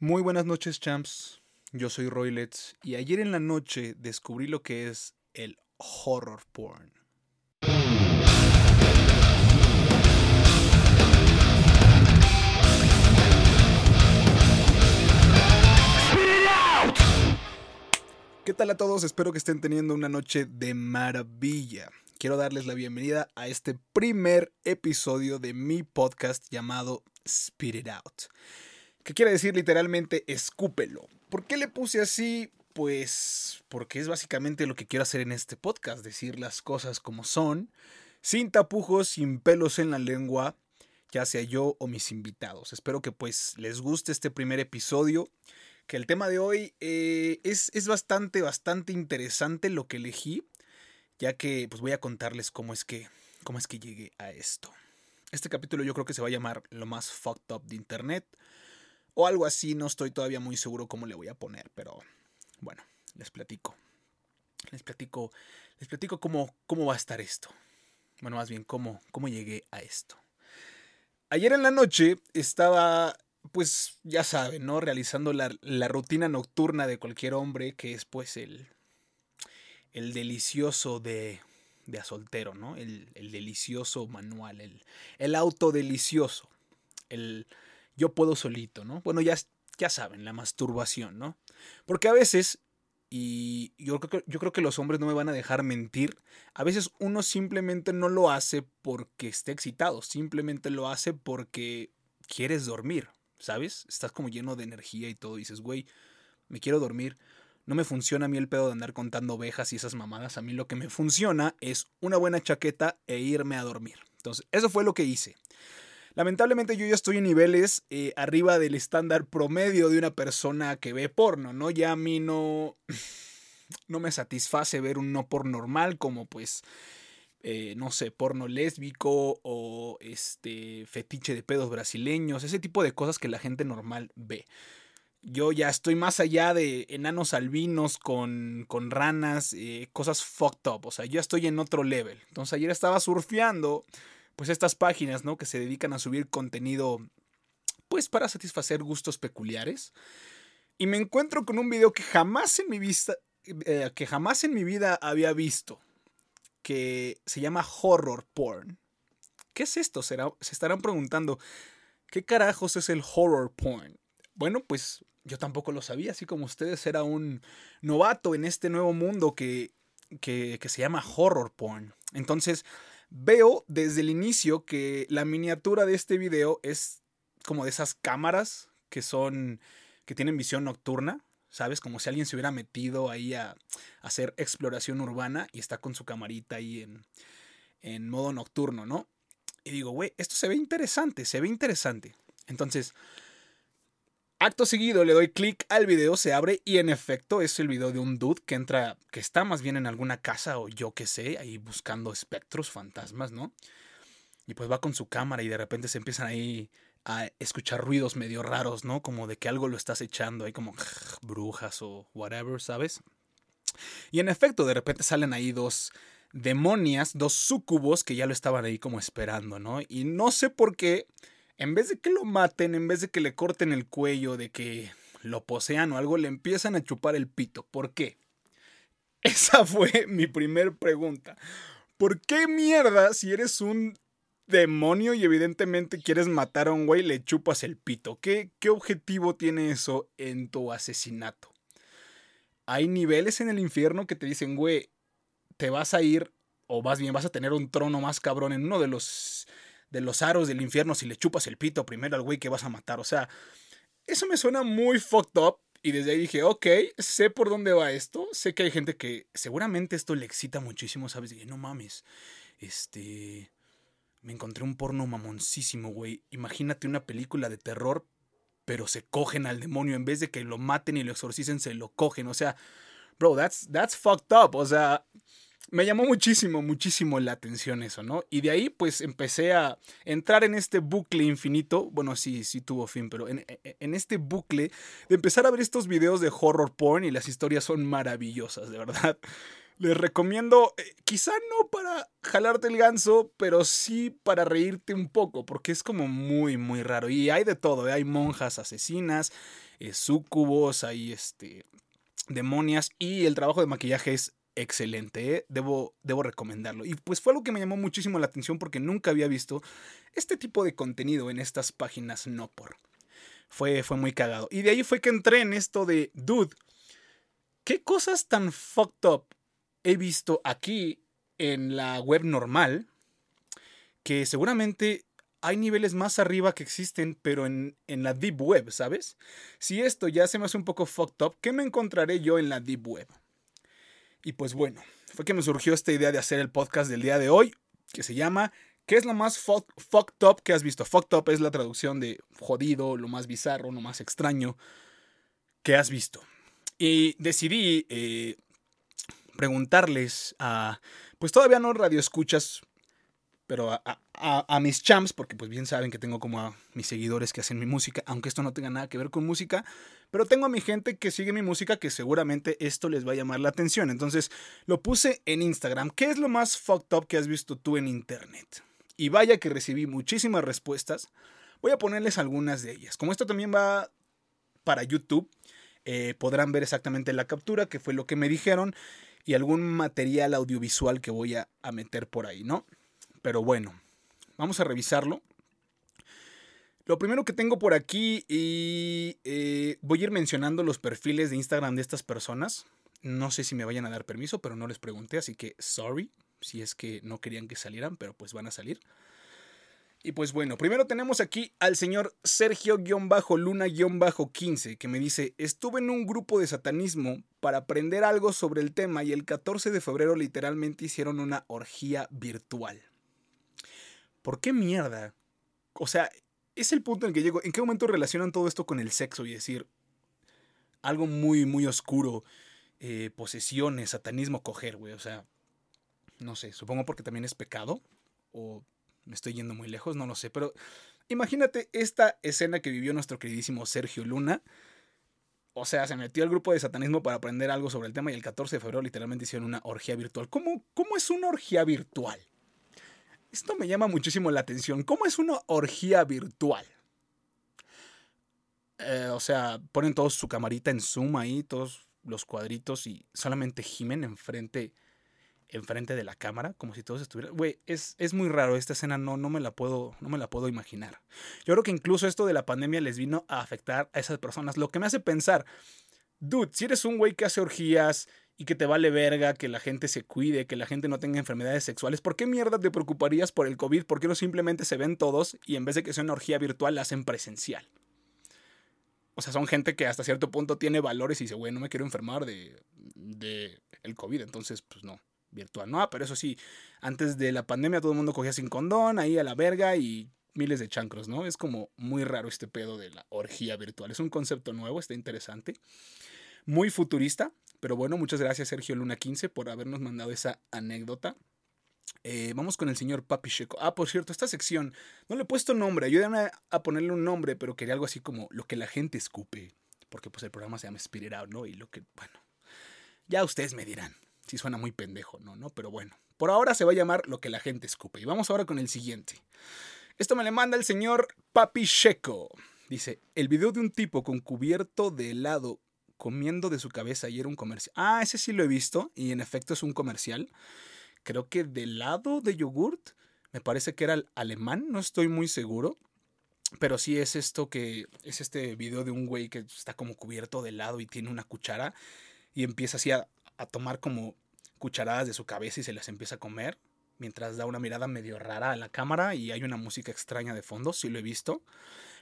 Muy buenas noches, champs. Yo soy Roylets y ayer en la noche descubrí lo que es el horror porn. ¿Qué tal a todos? Espero que estén teniendo una noche de maravilla. Quiero darles la bienvenida a este primer episodio de mi podcast llamado Spit It Out que quiere decir literalmente escúpelo. ¿Por qué le puse así? Pues porque es básicamente lo que quiero hacer en este podcast, decir las cosas como son, sin tapujos, sin pelos en la lengua, ya sea yo o mis invitados. Espero que pues les guste este primer episodio, que el tema de hoy eh, es, es bastante, bastante interesante lo que elegí, ya que pues voy a contarles cómo es que, cómo es que llegué a esto. Este capítulo yo creo que se va a llamar Lo más fucked up de Internet o algo así, no estoy todavía muy seguro cómo le voy a poner, pero bueno, les platico. Les platico, les platico cómo, cómo va a estar esto. Bueno, más bien, cómo, cómo llegué a esto. Ayer en la noche estaba, pues ya saben, ¿no? Realizando la, rutina nocturna de cualquier hombre, que es pues el, el delicioso de, de a soltero, ¿no? El, el delicioso manual, el, el auto delicioso, el yo puedo solito, ¿no? Bueno, ya, ya saben, la masturbación, ¿no? Porque a veces, y yo creo, que, yo creo que los hombres no me van a dejar mentir, a veces uno simplemente no lo hace porque esté excitado, simplemente lo hace porque quieres dormir, ¿sabes? Estás como lleno de energía y todo, dices, güey, me quiero dormir. No me funciona a mí el pedo de andar contando ovejas y esas mamadas. A mí lo que me funciona es una buena chaqueta e irme a dormir. Entonces, eso fue lo que hice. Lamentablemente yo ya estoy en niveles eh, arriba del estándar promedio de una persona que ve porno, ¿no? Ya a mí no, no me satisface ver un no por normal como pues, eh, no sé, porno lésbico o este fetiche de pedos brasileños, ese tipo de cosas que la gente normal ve. Yo ya estoy más allá de enanos albinos con, con ranas, eh, cosas fucked up. O sea, ya estoy en otro level. Entonces ayer estaba surfeando pues estas páginas, ¿no? Que se dedican a subir contenido, pues para satisfacer gustos peculiares. Y me encuentro con un video que jamás en mi vista, eh, que jamás en mi vida había visto, que se llama horror porn. ¿Qué es esto? se estarán preguntando, ¿qué carajos es el horror porn? Bueno, pues yo tampoco lo sabía, así como ustedes era un novato en este nuevo mundo que, que, que se llama horror porn. Entonces, Veo desde el inicio que la miniatura de este video es como de esas cámaras que son que tienen visión nocturna, ¿sabes? Como si alguien se hubiera metido ahí a, hacer exploración urbana y está con su camarita ahí en, en modo nocturno, ¿no? Y digo, güey, esto se ve interesante, se ve interesante. Entonces, Acto seguido le doy clic al video, se abre y en efecto es el video de un dude que entra, que está más bien en alguna casa o yo qué sé, ahí buscando espectros, fantasmas, ¿no? Y pues va con su cámara y de repente se empiezan ahí a escuchar ruidos medio raros, ¿no? Como de que algo lo estás echando, ahí como brujas o whatever, ¿sabes? Y en efecto, de repente salen ahí dos demonias, dos sucubos que ya lo estaban ahí como esperando, ¿no? Y no sé por qué en vez de que lo maten, en vez de que le corten el cuello, de que lo posean o algo, le empiezan a chupar el pito. ¿Por qué? Esa fue mi primer pregunta. ¿Por qué mierda, si eres un demonio y evidentemente quieres matar a un güey, le chupas el pito? ¿Qué, qué objetivo tiene eso en tu asesinato? Hay niveles en el infierno que te dicen, güey, te vas a ir, o más bien vas a tener un trono más cabrón en uno de los de los aros del infierno si le chupas el pito primero al güey que vas a matar. O sea, eso me suena muy fucked up. Y desde ahí dije, ok, sé por dónde va esto. Sé que hay gente que seguramente esto le excita muchísimo, ¿sabes? Dije, no mames, este... Me encontré un porno mamoncísimo, güey. Imagínate una película de terror, pero se cogen al demonio. En vez de que lo maten y lo exorcicen, se lo cogen. O sea, bro, that's, that's fucked up. O sea, me llamó muchísimo, muchísimo la atención eso, ¿no? Y de ahí pues empecé a entrar en este bucle infinito, bueno, sí, sí tuvo fin, pero en, en, este bucle de empezar a ver estos videos de horror porn y las historias son maravillosas, de verdad. Les recomiendo, eh, quizá no para jalarte el ganso, pero sí para reírte un poco, porque es como muy, muy raro. Y hay de todo, ¿eh? hay monjas asesinas, eh, sucubos, hay este, demonias, y el trabajo de maquillaje es excelente, ¿eh? debo, debo recomendarlo. Y pues fue algo que me llamó muchísimo la atención porque nunca había visto este tipo de contenido en estas páginas no por. Fue, fue muy cagado. Y de ahí fue que entré en esto de, dude, ¿qué cosas tan fucked up he visto aquí en la web normal? Que seguramente hay niveles más arriba que existen, pero en, en, la Deep Web, ¿sabes? Si esto ya se me hace un poco fucked up, ¿qué me encontraré yo en la Deep Web? Y pues bueno, fue que me surgió esta idea de hacer el podcast del día de hoy, que se llama ¿Qué es lo más fucked up que has visto? Fucked up es la traducción de jodido, lo más bizarro, lo más extraño que has visto. Y decidí eh, preguntarles a, pues todavía no radio escuchas, pero a, mis champs, porque pues bien saben que tengo como a mis seguidores que hacen mi música, aunque esto no tenga nada que ver con música, pero tengo a mi gente que sigue mi música que seguramente esto les va a llamar la atención. Entonces lo puse en Instagram. ¿Qué es lo más fucked up que has visto tú en internet? Y vaya que recibí muchísimas respuestas. Voy a ponerles algunas de ellas. Como esto también va para YouTube, eh, podrán ver exactamente la captura, que fue lo que me dijeron, y algún material audiovisual que voy a meter por ahí, ¿no? Pero bueno, vamos a revisarlo. Lo primero que tengo por aquí y eh, voy a ir mencionando los perfiles de Instagram de estas personas. No sé si me vayan a dar permiso, pero no les pregunté, así que sorry si es que no querían que salieran, pero pues van a salir. Y pues bueno, primero tenemos aquí al señor Sergio-Luna-15 que me dice, estuve en un grupo de satanismo para aprender algo sobre el tema y el 14 de febrero literalmente hicieron una orgía virtual. ¿por qué mierda? O sea, es el punto en el que llego. ¿En qué momento relacionan todo esto con el sexo y decir algo muy, muy oscuro? Eh, posesiones, satanismo, coger, güey. O sea, no sé, supongo porque también es pecado. O me estoy yendo muy lejos, no lo sé. Pero imagínate esta escena que vivió nuestro queridísimo Sergio Luna. O sea, se metió al grupo de satanismo para aprender algo sobre el tema y el 14 de febrero literalmente hicieron una orgía virtual. ¿Cómo, cómo es una orgía virtual? Esto me llama muchísimo la atención. ¿Cómo es una orgía virtual? Eh, o sea, ponen todos su camarita en zoom ahí, todos los cuadritos y solamente gimen enfrente, enfrente de la cámara, como si todos estuvieran. Güey, es, es, muy raro esta escena, no, no, me la puedo, no me la puedo imaginar. Yo creo que incluso esto de la pandemia les vino a afectar a esas personas, lo que me hace pensar, dude, si eres un güey que hace orgías y que te vale verga que la gente se cuide, que la gente no tenga enfermedades sexuales, ¿por qué mierda te preocuparías por el COVID? ¿Por qué no simplemente se ven todos y en vez de que sea una orgía virtual la hacen presencial? O sea, son gente que hasta cierto punto tiene valores y dice, güey, no me quiero enfermar de, de el COVID, entonces, pues no, virtual. No, pero eso sí, antes de la pandemia todo el mundo cogía sin condón, ahí a la verga y miles de chancros, ¿no? Es como muy raro este pedo de la orgía virtual. Es un concepto nuevo, está interesante. Muy futurista, pero bueno, muchas gracias Sergio Luna 15 por habernos mandado esa anécdota. Eh, vamos con el señor Papi Checo. Ah, por cierto, esta sección no le he puesto nombre. Ayúdame a ponerle un nombre, pero quería algo así como lo que la gente escupe. Porque pues el programa se llama Spirit Out, ¿no? Y lo que, bueno, ya ustedes me dirán. Si suena muy pendejo, ¿no? ¿no? Pero bueno, por ahora se va a llamar lo que la gente escupe. Y vamos ahora con el siguiente. Esto me le manda el señor Papi Checo. Dice, el video de un tipo con cubierto de helado comiendo de su cabeza y era un comercial. Ah, ese sí lo he visto y en efecto es un comercial. Creo que de lado de yogurt. Me parece que era el alemán, no estoy muy seguro. Pero sí es esto que es este video de un güey que está como cubierto de helado y tiene una cuchara y empieza así a, a tomar como cucharadas de su cabeza y se las empieza a comer mientras da una mirada medio rara a la cámara y hay una música extraña de fondo, sí lo he visto.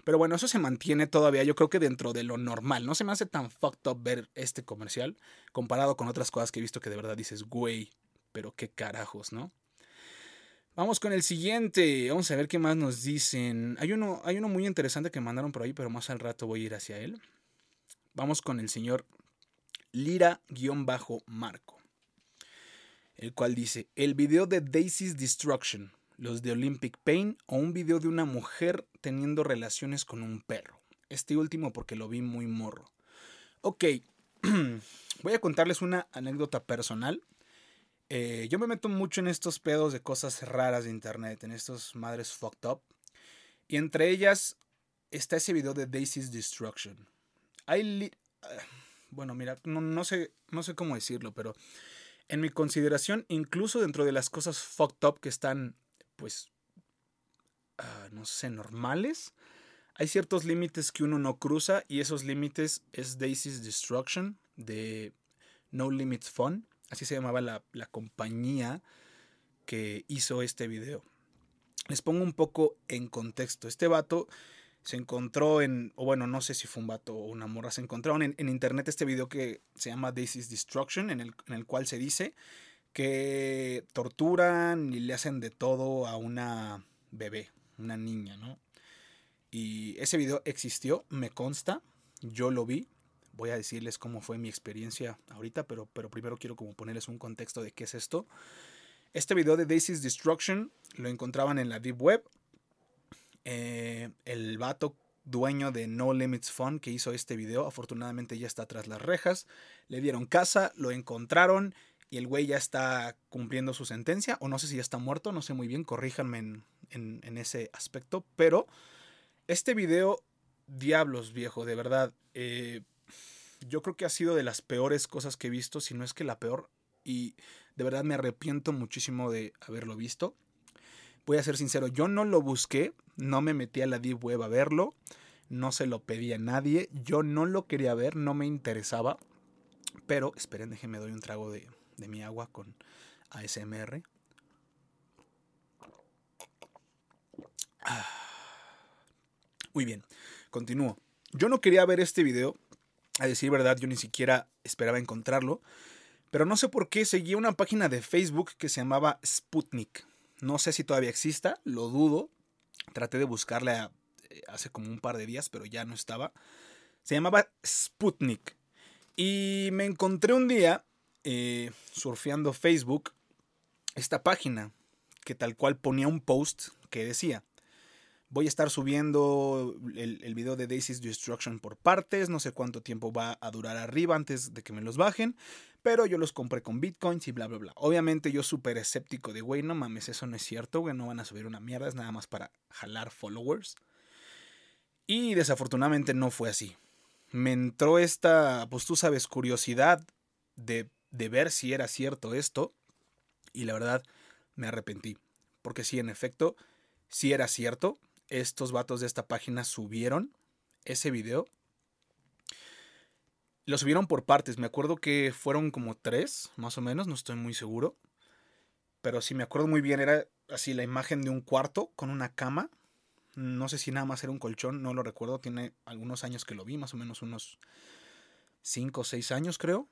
Pero bueno, eso se mantiene todavía, yo creo que dentro de lo normal. No se me hace tan fucked up ver este comercial comparado con otras cosas que he visto que de verdad dices, güey, pero qué carajos, ¿no? Vamos con el siguiente. Vamos a ver qué más nos dicen. Hay uno, hay uno muy interesante que mandaron por ahí, pero más al rato voy a ir hacia él. Vamos con el señor Lira-Marco. El cual dice, el video de Daisy's Destruction los de Olympic Pain o un video de una mujer teniendo relaciones con un perro. Este último porque lo vi muy morro. Ok, voy a contarles una anécdota personal Eh, yo me meto mucho en estos pedos de cosas raras de internet, en estos madres fucked up. Y entre ellas está ese video de Daisy's Destruction. Hay. Ah, bueno, mira, no, sé, no sé cómo decirlo, pero en mi consideración, incluso dentro de las cosas fucked up que están, pues, ah, no sé, normales, hay ciertos límites que uno no cruza y esos límites es Daisy's Destruction de No Limits Fun. Así se llamaba la, la compañía que hizo este video. Les pongo un poco en contexto. Este vato se encontró en, o bueno, no sé si fue un vato o una morra, se encontraron en, internet este video que se llama Daisy's Destruction, en el, en el cual se dice que torturan y le hacen de todo a una bebé, una niña, ¿no? Y ese video existió, me consta, yo lo vi. Voy a decirles cómo fue mi experiencia ahorita, pero, pero primero quiero como ponerles un contexto de qué es esto. Este video de Daisy's Destruction lo encontraban en la Deep Web. Eh, el vato dueño de No Limits Fun que hizo este video, afortunadamente ya está tras las rejas. Le dieron casa, lo encontraron y el güey ya está cumpliendo su sentencia. O no sé si ya está muerto, no sé muy bien, corríjanme en, ese aspecto. Pero este video, diablos viejo, de verdad. Eh, yo creo que ha sido de las peores cosas que he visto, si no es que la peor. Y de verdad me arrepiento muchísimo de haberlo visto. Voy a ser sincero, yo no lo busqué, no me metí a la Deep Web a verlo, no se lo pedí a nadie, yo no lo quería ver, no me interesaba. Pero, esperen, déjenme doy un trago de, de mi agua con ASMR. Ah. Muy bien, continúo. Yo no quería ver este video, a decir verdad, yo ni siquiera esperaba encontrarlo, pero no sé por qué seguía una página de Facebook que se llamaba Sputnik. No sé si todavía exista, lo dudo. Traté de buscarla eh, hace como un par de días, pero ya no estaba. Se llamaba Sputnik. Y me encontré un día, eh, surfeando Facebook, esta página que tal cual ponía un post que decía, voy a estar subiendo el, video de Daisy's Destruction por partes, no sé cuánto tiempo va a durar arriba antes de que me los bajen, pero yo los compré con bitcoins y bla, bla, bla. Obviamente yo súper escéptico de, güey, no mames, eso no es cierto, güey, no van a subir una mierda, es nada más para jalar followers. Y desafortunadamente no fue así. Me entró esta, pues tú sabes, curiosidad de, de ver si era cierto esto. Y la verdad, me arrepentí. Porque sí, en efecto, sí era cierto. Estos vatos de esta página subieron ese video lo subieron por partes. Me acuerdo que fueron como tres, más o menos, no estoy muy seguro. Pero sí me acuerdo muy bien, era así la imagen de un cuarto con una cama. No sé si nada más era un colchón, no lo recuerdo. Tiene algunos años que lo vi, más o menos unos cinco o seis años creo.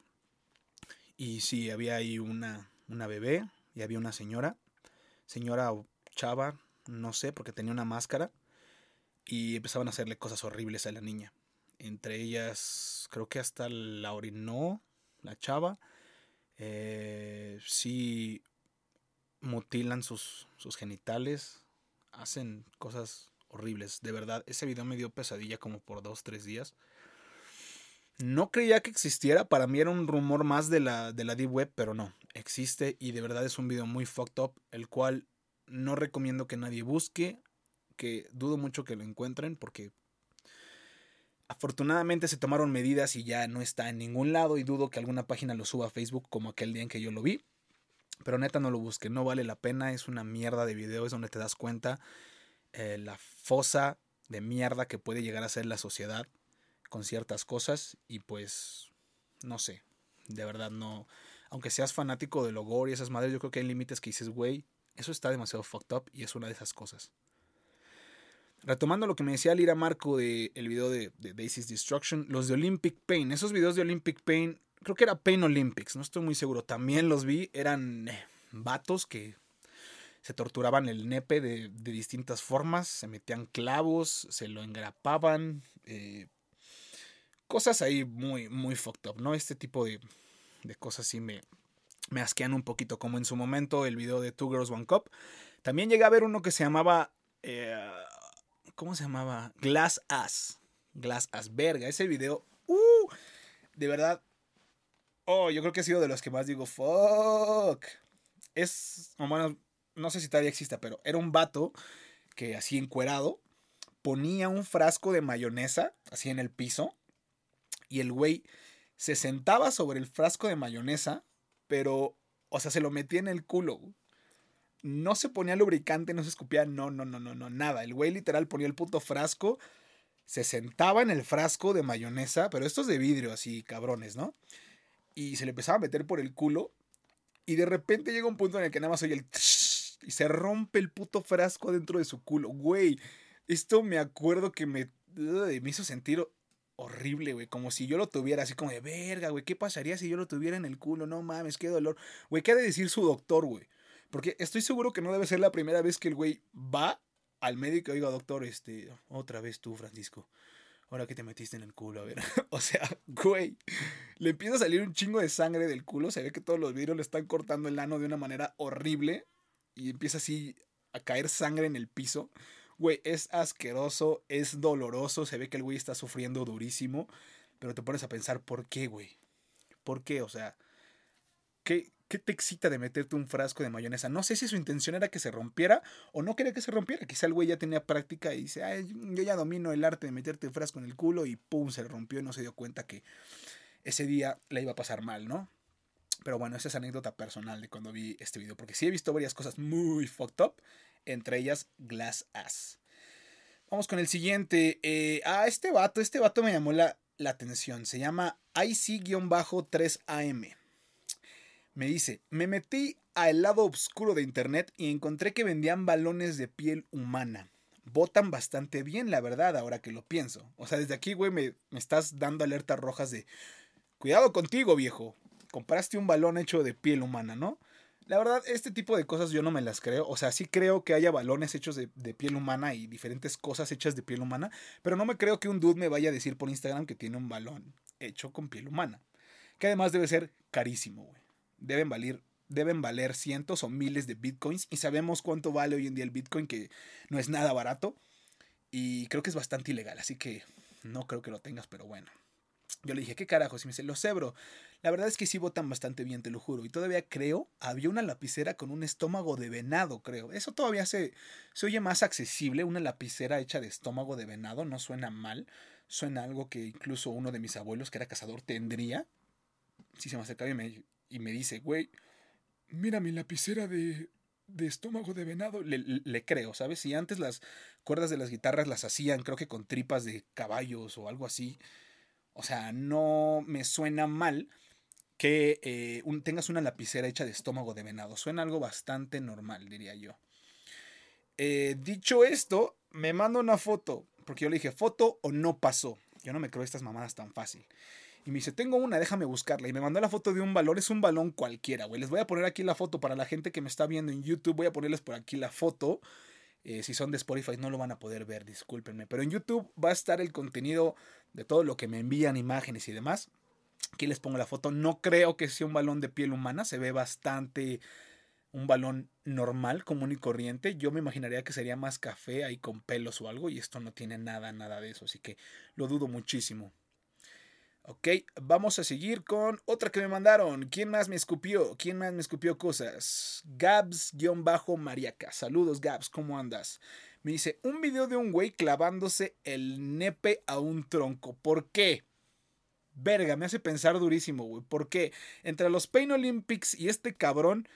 Y sí, había ahí una, una bebé y había una señora. Señora o chava, no sé, porque tenía una máscara. Y empezaban a hacerle cosas horribles a la niña. Entre ellas, creo que hasta la orinó, la chava. Eh, sí mutilan sus, genitales. Hacen cosas horribles. De verdad, ese video me dio pesadilla como por dos, tres días. No creía que existiera, para mí era un rumor más de la, de la Deep Web, pero no, existe y de verdad es un video muy fucked up, el cual no recomiendo que nadie busque, que dudo mucho que lo encuentren porque Afortunadamente se tomaron medidas y ya no está en ningún lado y dudo que alguna página lo suba a Facebook como aquel día en que yo lo vi. Pero neta no lo busque, no vale la pena, es una mierda de video, es donde te das cuenta eh, la fosa de mierda que puede llegar a ser la sociedad con ciertas cosas y pues no sé, de verdad no, aunque seas fanático del gore y esas madres, yo creo que hay límites que dices, güey, eso está demasiado fucked up y es una de esas cosas. Retomando lo que me decía Lira Marco del el video de, de Daisy's Destruction, los de Olympic Pain, esos videos de Olympic Pain, creo que era Pain Olympics, no estoy muy seguro, también los vi, eran eh, vatos que se torturaban el nepe de, distintas formas, se metían clavos, se lo engrapaban, eh, cosas ahí muy, muy fucked up, ¿no? Este tipo de, de cosas sí me, me asquean un poquito, como en su momento el video de Two Girls One Cup. También llegué a ver uno que se llamaba... Eh, ¿Cómo se llamaba? Glass Ass. Glass Ass. Verga, ese video. Uh, de verdad. Oh, yo creo que ha sido de los que más digo, fuck. es, bueno, no sé si todavía exista, pero era un vato que así encuerado ponía un frasco de mayonesa así en el piso y el güey se sentaba sobre el frasco de mayonesa, pero, o sea, se lo metía en el culo. No se ponía lubricante, no se escupía, no, no, no, no, no, nada. El güey literal ponía el puto frasco, se sentaba en el frasco de mayonesa, pero estos de vidrio así, cabrones, ¿no? Y se le empezaba a meter por el culo y de repente llega un punto en el que nada más oye el... y se rompe el puto frasco dentro de su culo. Güey, esto me acuerdo que me, me hizo sentir horrible, güey. Como si yo lo tuviera así como de verga, güey. ¿Qué pasaría si yo lo tuviera en el culo? No mames, qué dolor. Güey, ¿qué ha de decir su doctor, güey? Porque estoy seguro que no debe ser la primera vez que el güey va al médico y diga, doctor, este, otra vez tú, Francisco. Ahora que te metiste en el culo, a ver. o sea, güey, le empieza a salir un chingo de sangre del culo. Se ve que todos los vidrios le están cortando el ano de una manera horrible. Y empieza así a caer sangre en el piso. Güey, es asqueroso, es doloroso, se ve que el güey está sufriendo durísimo, pero te pones a pensar, ¿por qué, güey? ¿Por qué? O sea, ¿qué, ¿qué te excita de meterte un frasco de mayonesa? No sé si su intención era que se rompiera o no quería que se rompiera. Quizá el güey ya tenía práctica y dice, Ay, yo ya domino el arte de meterte frasco en el culo y pum, se rompió y no se dio cuenta que ese día le iba a pasar mal, ¿no? Pero bueno, esa es anécdota personal de cuando vi este video, porque sí he visto varias cosas muy fucked up entre ellas Glass Ass. Vamos con el siguiente. Eh, ah, este vato, este vato me llamó la, la atención. Se llama IC-3AM. Me dice, me metí al lado oscuro de internet y encontré que vendían balones de piel humana. Botan bastante bien, la verdad, ahora que lo pienso. O sea, desde aquí, güey, me, me estás dando alertas rojas de... Cuidado contigo, viejo. Compraste un balón hecho de piel humana, ¿no? La verdad, este tipo de cosas yo no me las creo. O sea, sí creo que haya balones hechos de, piel humana y diferentes cosas hechas de piel humana. Pero no me creo que un dude me vaya a decir por Instagram que tiene un balón hecho con piel humana. Que además debe ser carísimo, güey. Deben valer, deben valer cientos o miles de bitcoins. Y sabemos cuánto vale hoy en día el bitcoin, que no es nada barato. Y creo que es bastante ilegal. Así que no creo que lo tengas, pero bueno. Yo le dije, ¿qué carajos? Y me dice, lo cebro. La verdad es que sí votan bastante bien, te lo juro. Y todavía creo, había una lapicera con un estómago de venado, creo. Eso todavía se, se oye más accesible. Una lapicera hecha de estómago de venado no suena mal. Suena algo que incluso uno de mis abuelos, que era cazador, tendría. Si se me acerca y me, y me dice, güey, mira mi lapicera de, de estómago de venado, le, le, creo, ¿sabes? Si antes las cuerdas de las guitarras las hacían, creo que con tripas de caballos o algo así. O sea, no me suena mal que eh, tengas una lapicera hecha de estómago de venado. Suena algo bastante normal, diría yo. Eh, dicho esto, me manda una foto, porque yo le dije, foto o no pasó. Yo no me creo estas mamadas tan fácil. Y me dice, tengo una, déjame buscarla. Y me mandó la foto de un balón, es un balón cualquiera, güey. Les voy a poner aquí la foto para la gente que me está viendo en YouTube. Voy a ponerles por aquí la foto. Eh, si son de Spotify no lo van a poder ver, discúlpenme. Pero en YouTube va a estar el contenido de todo lo que me envían, imágenes y demás. Aquí les pongo la foto. No creo que sea un balón de piel humana. Se ve bastante un balón normal, común y corriente. Yo me imaginaría que sería más café ahí con pelos o algo. Y esto no tiene nada, nada de eso. Así que lo dudo muchísimo. Ok, vamos a seguir con otra que me mandaron. ¿Quién más me escupió? ¿Quién más me escupió cosas? Gabs-Mariaca. Saludos, Gabs, ¿cómo andas? Me dice, un video de un güey clavándose el nepe a un tronco. ¿Por qué? Verga, me hace pensar durísimo, güey. ¿Por qué? Entre los Pain Olympics y este cabrón,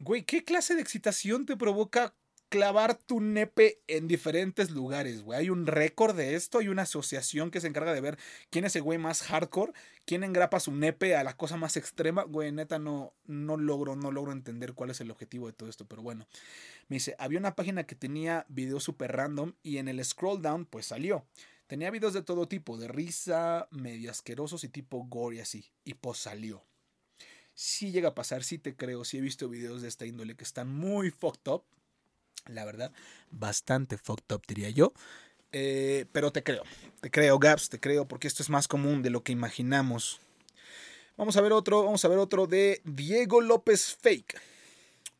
güey, ¿qué clase de excitación te provoca clavar tu nepe en diferentes lugares, güey. Hay un récord de esto, hay una asociación que se encarga de ver quién es el güey más hardcore, quién engrapa su nepe a la cosa más extrema. Güey, neta, no, no logro, no logro entender cuál es el objetivo de todo esto, pero bueno. Me dice, había una página que tenía videos super random y en el scroll down, pues salió. Tenía videos de todo tipo, de risa, medio asquerosos y tipo gore así. Y pues salió. Si llega a pasar, sí te creo, sí he visto videos de esta índole que están muy fucked up la verdad, bastante fucked up, diría yo. Eh, pero te creo, te creo, Gaps, te creo, porque esto es más común de lo que imaginamos. Vamos a ver otro, vamos a ver otro de Diego López Fake.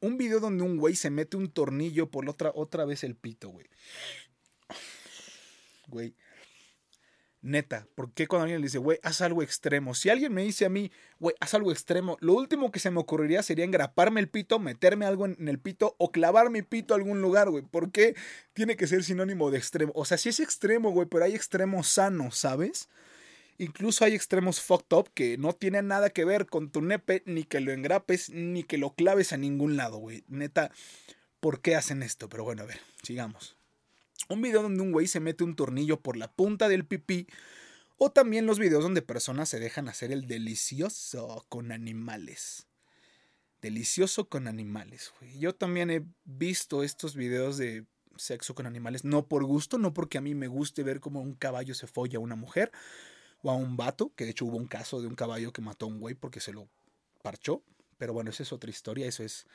Un video donde un güey se mete un tornillo por otra, otra vez el pito, güey. Güey. Neta, ¿por qué cuando alguien le dice, güey, haz algo extremo? Si alguien me dice a mí, güey, haz algo extremo, lo último que se me ocurriría sería engraparme el pito, meterme algo en, el pito o clavar mi pito a algún lugar, güey. ¿Por qué tiene que ser sinónimo de extremo? O sea, sí es extremo, güey, pero hay extremos sanos, ¿sabes? Incluso hay extremos fucked up que no tienen nada que ver con tu nepe, ni que lo engrapes, ni que lo claves a ningún lado, güey. Neta, ¿por qué hacen esto? Pero bueno, a ver, sigamos. Un video donde un güey se mete un tornillo por la punta del pipí. O también los videos donde personas se dejan hacer el delicioso con animales. Delicioso con animales, güey. Yo también he visto estos videos de sexo con animales, no por gusto, no porque a mí me guste ver cómo un caballo se folla a una mujer o a un vato, que de hecho hubo un caso de un caballo que mató a un güey porque se lo parchó. Pero bueno, esa es otra historia, eso es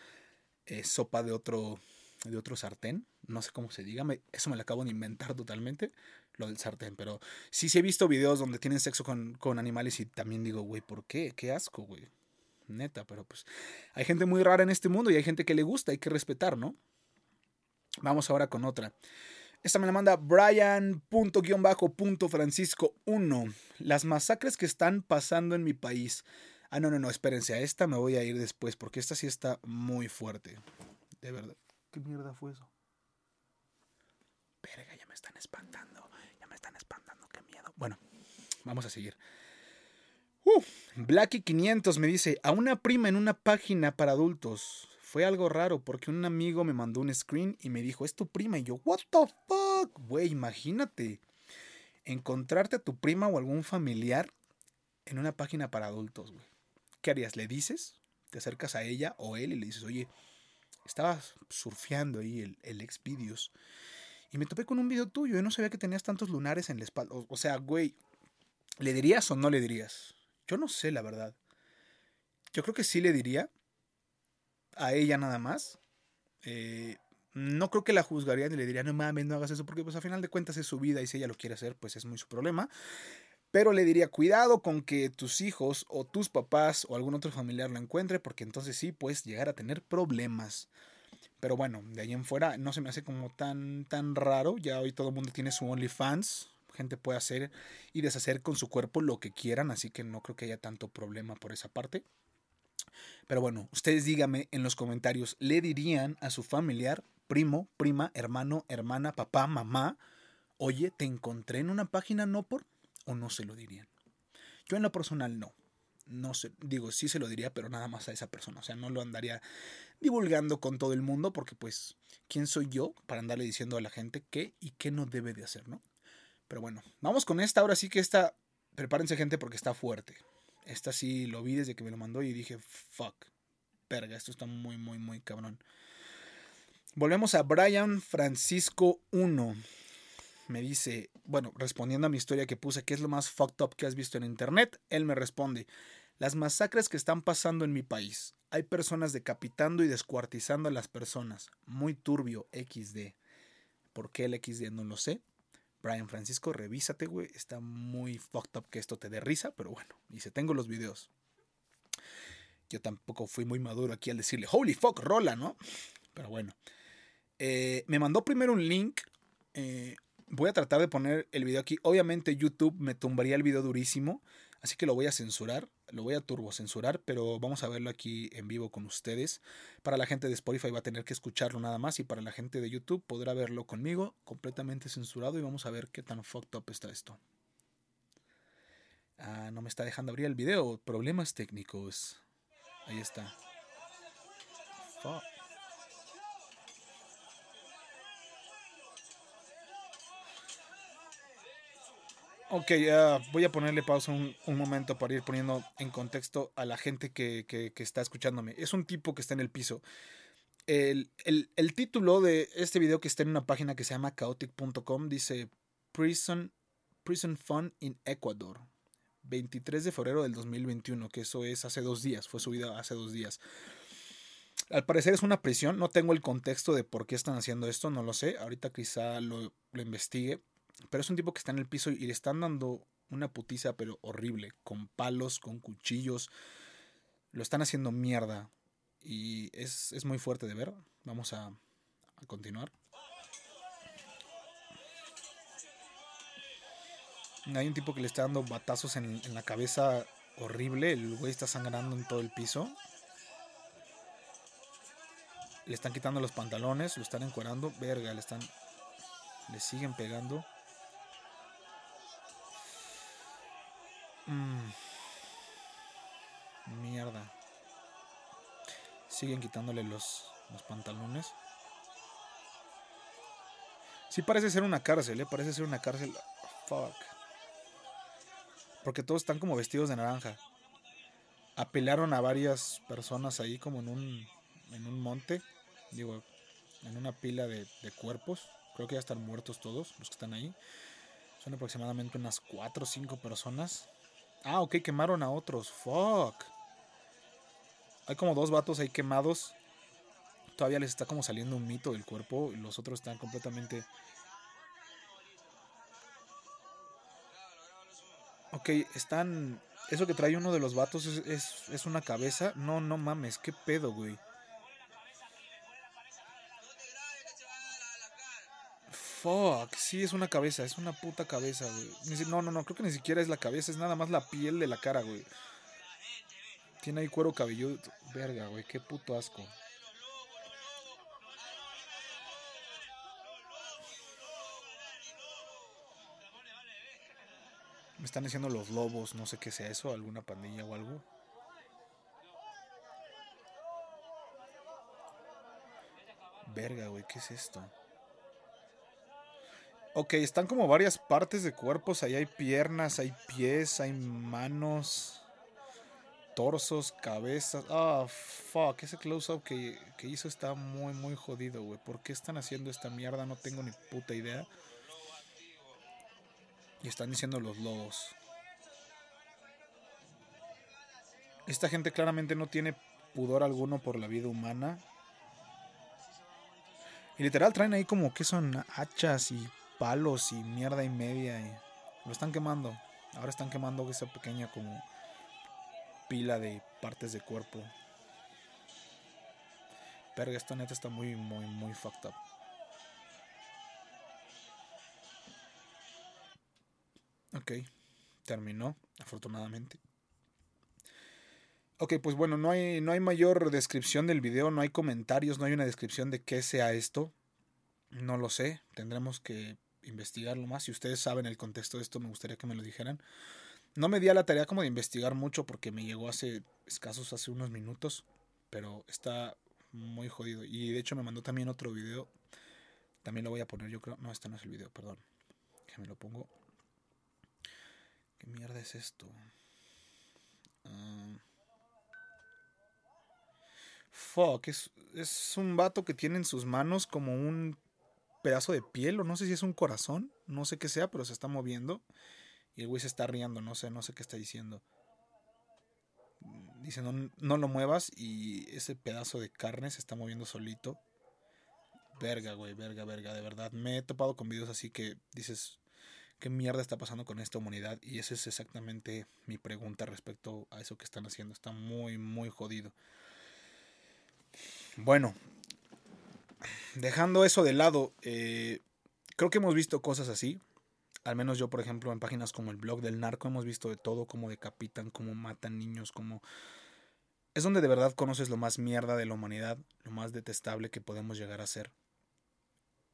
eh, sopa de otro, de otro sartén, no sé cómo se diga, eso me lo acabo de inventar totalmente, lo del sartén, pero sí, sí he visto videos donde tienen sexo con, con animales y también digo, güey, ¿por qué? Qué asco, güey. Neta, pero pues hay gente muy rara en este mundo y hay gente que le gusta, hay que respetar, ¿no? Vamos ahora con otra. Esta me la manda Brian.francisco1. Las masacres que están pasando en mi país. Ah, no, no, no, espérense, a esta me voy a ir después porque esta sí está muy fuerte. De verdad. ¿Qué mierda fue eso? Verga, ya me están espantando. Ya me están espantando, qué miedo. Bueno, vamos a seguir. Uh, Blacky500 me dice, a una prima en una página para adultos. Fue algo raro porque un amigo me mandó un screen y me dijo, es tu prima. Y yo, what the fuck? Güey, imagínate. Encontrarte a tu prima o algún familiar en una página para adultos, güey. ¿Qué harías? ¿Le dices? ¿Te acercas a ella o él y le dices, oye, estaba surfeando ahí el, el Xvideos y me topé con un video tuyo. Yo no sabía que tenías tantos lunares en la espalda. O, sea, güey, ¿le dirías o no le dirías? Yo no sé, la verdad. Yo creo que sí le diría. A ella nada más. Eh, no creo que la juzgaría ni le diría, no mames, no hagas eso, porque pues a final de cuentas es su vida y si ella lo quiere hacer, pues es muy su problema. Pero le diría, cuidado con que tus hijos o tus papás o algún otro familiar lo encuentre, porque entonces sí puedes llegar a tener problemas. Pero bueno, de ahí en fuera no se me hace como tan, tan raro. Ya hoy todo el mundo tiene su OnlyFans. Gente puede hacer y deshacer con su cuerpo lo que quieran, así que no creo que haya tanto problema por esa parte. Pero bueno, ustedes díganme en los comentarios, ¿le dirían a su familiar, primo, prima, hermano, hermana, papá, mamá, oye, te encontré en una página no por? O no se lo dirían? Yo en lo personal no. No sé, digo, sí se lo diría, pero nada más a esa persona. O sea, no lo andaría divulgando con todo el mundo porque pues, ¿quién soy yo para andarle diciendo a la gente qué y qué no debe de hacer, ¿no? Pero bueno, vamos con esta. Ahora sí que esta, prepárense gente porque está fuerte. Esta sí lo vi desde que me lo mandó y dije, fuck, perga, esto está muy, muy, muy cabrón. Volvemos a Brian Francisco 1 me dice, bueno, respondiendo a mi historia que puse, ¿qué es lo más fucked up que has visto en internet? Él me responde, las masacres que están pasando en mi país. Hay personas decapitando y descuartizando a las personas. Muy turbio, XD. ¿Por qué el XD? No lo sé. Brian Francisco, revísate, güey. Está muy fucked up que esto te dé risa, pero bueno, dice, tengo los videos. Yo tampoco fui muy maduro aquí al decirle, holy fuck, rola, ¿no? Pero bueno. Eh, me mandó primero un link eh, Voy a tratar de poner el video aquí. Obviamente YouTube me tumbaría el video durísimo, así que lo voy a censurar, lo voy a turbo censurar, pero vamos a verlo aquí en vivo con ustedes. Para la gente de Spotify va a tener que escucharlo nada más y para la gente de YouTube podrá verlo conmigo completamente censurado y vamos a ver qué tan fucked up está esto. Ah, no me está dejando abrir el video. Problemas técnicos. Ahí está. Fuck. Ok, voy a ponerle pausa un, momento para ir poniendo en contexto a la gente que, está escuchándome. Es un tipo que está en el piso. El, título de este video que está en una página que se llama chaotic.com dice Prison, Prison Fun in Ecuador. 23 de febrero del 2021, que eso es hace dos días, fue subida hace dos días. Al parecer es una prisión, no tengo el contexto de por qué están haciendo esto, no lo sé, ahorita quizá lo, lo investigue, pero es un tipo que está en el piso y le están dando una putiza, pero horrible, con palos, con cuchillos. Lo están haciendo mierda. Y es, muy fuerte de ver. Vamos a, a continuar. Hay un tipo que le está dando batazos en, en la cabeza horrible. El güey está sangrando en todo el piso. Le están quitando los pantalones, lo están encuerando. Verga, le están. Le siguen pegando. Mm. Mierda. Siguen quitándole los, los pantalones. Sí parece ser una cárcel, ¿eh? Parece ser una cárcel. Fuck. Porque todos están como vestidos de naranja. Apelaron a varias personas ahí como en un, en un monte. Digo, en una pila de, de cuerpos. Creo que ya están muertos todos los que están ahí. Son aproximadamente unas 4 o 5 personas. Ah, ok, quemaron a otros. Fuck. Hay como dos vatos ahí quemados. Todavía les está como saliendo un mito del cuerpo. Y los otros están completamente. Ok, están. Eso que trae uno de los vatos es, es, es una cabeza. No, no mames, qué pedo, güey. Fuck, sí, es una cabeza, es una puta cabeza, güey. No, no, no, creo que ni siquiera es la cabeza, es nada más la piel de la cara, güey. Tiene ahí cuero cabelludo. Verga, güey, qué puto asco. Me están diciendo los lobos, no sé qué sea eso, alguna pandilla o algo. Verga, güey, ¿qué es esto? Ok, están como varias partes de cuerpos. Ahí hay piernas, hay pies, hay manos, torsos, cabezas. Ah, oh, fuck. Ese close-up que, que, hizo está muy, muy jodido, güey. ¿Por qué están haciendo esta mierda? No tengo ni puta idea. Y están diciendo los lobos. Esta gente claramente no tiene pudor alguno por la vida humana. Y literal traen ahí como que son hachas y palos y mierda y media. Y lo están quemando. Ahora están quemando esa pequeña como pila de partes de cuerpo. Pero esta neta está muy, muy, muy fucked up. Ok, terminó, afortunadamente. Ok, pues bueno, no hay, no hay mayor descripción del video, no hay comentarios, no hay una descripción de qué sea esto. No lo sé, tendremos que investigarlo más. Si ustedes saben el contexto de esto, me gustaría que me lo dijeran. No me di a la tarea como de investigar mucho porque me llegó hace escasos, hace unos minutos, pero está muy jodido. Y de hecho me mandó también otro video. También lo voy a poner, yo creo. No, este no es el video, perdón. Que me lo pongo. ¿Qué mierda es esto? Uh... Fuck, es, es un vato que tiene en sus manos como un pedazo de piel, o no sé si es un corazón, no sé qué sea, pero se está moviendo. Y el güey se está riendo, no sé, no sé qué está diciendo. Dice, no, no lo muevas y ese pedazo de carne se está moviendo solito. Verga, güey, verga, verga, de verdad. Me he topado con videos así que dices, ¿qué mierda está pasando con esta humanidad? Y esa es exactamente mi pregunta respecto a eso que están haciendo. Está muy, muy jodido. Bueno, dejando eso de lado, eh, creo que hemos visto cosas así. Al menos yo, por ejemplo, en páginas como el blog del narco hemos visto de todo, cómo decapitan, cómo matan niños, cómo... Es donde de verdad conoces lo más mierda de la humanidad, lo más detestable que podemos llegar a ser.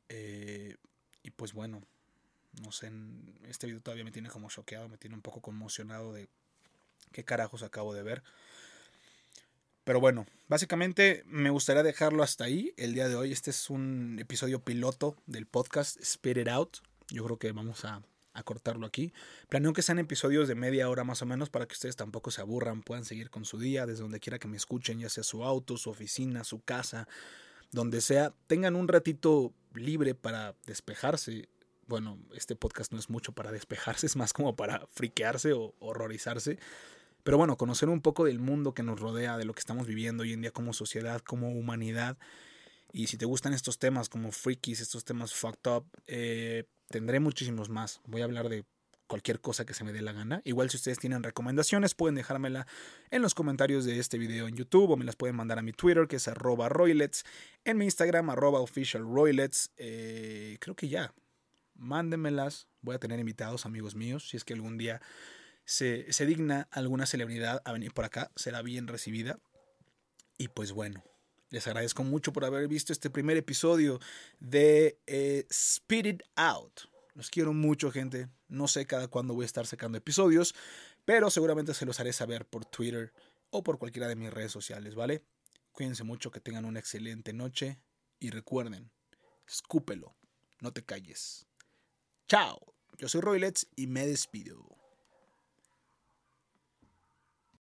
Eh, y pues bueno, no sé, este video todavía me tiene como choqueado, me tiene un poco conmocionado de qué carajos acabo de ver. Pero bueno, básicamente me gustaría dejarlo hasta ahí el día de hoy. Este es un episodio piloto del podcast Spit It Out. Yo creo que vamos a, cortarlo aquí. Planeo que sean episodios de media hora más o menos para que ustedes tampoco se aburran, puedan seguir con su día desde donde quiera que me escuchen, ya sea su auto, su oficina, su casa, donde sea. Tengan un ratito libre para despejarse. Bueno, este podcast no es mucho para despejarse, es más como para friquearse o horrorizarse. Pero bueno, conocer un poco del mundo que nos rodea, de lo que estamos viviendo hoy en día como sociedad, como humanidad. Y si te gustan estos temas como freakies, estos temas fucked up, eh, tendré muchísimos más. Voy a hablar de cualquier cosa que se me dé la gana. Igual si ustedes tienen recomendaciones pueden dejármela en los comentarios de este video en YouTube o me las pueden mandar a mi Twitter que es arroba roylets, en mi Instagram arroba official. Eh, creo que ya. mándenmelas. Voy a tener invitados, amigos míos. Si es que algún día se, digna alguna celebridad a venir por acá, será bien recibida. Y pues bueno, les agradezco mucho por haber visto este primer episodio de eh, Spirit Out. Los quiero mucho, gente. No sé cada cuándo voy a estar sacando episodios, pero seguramente se los haré saber por Twitter o por cualquiera de mis redes sociales, ¿vale? Cuídense mucho, que tengan una excelente noche y recuerden, escúpelo, no te calles. Chao, yo soy Roylets y me despido.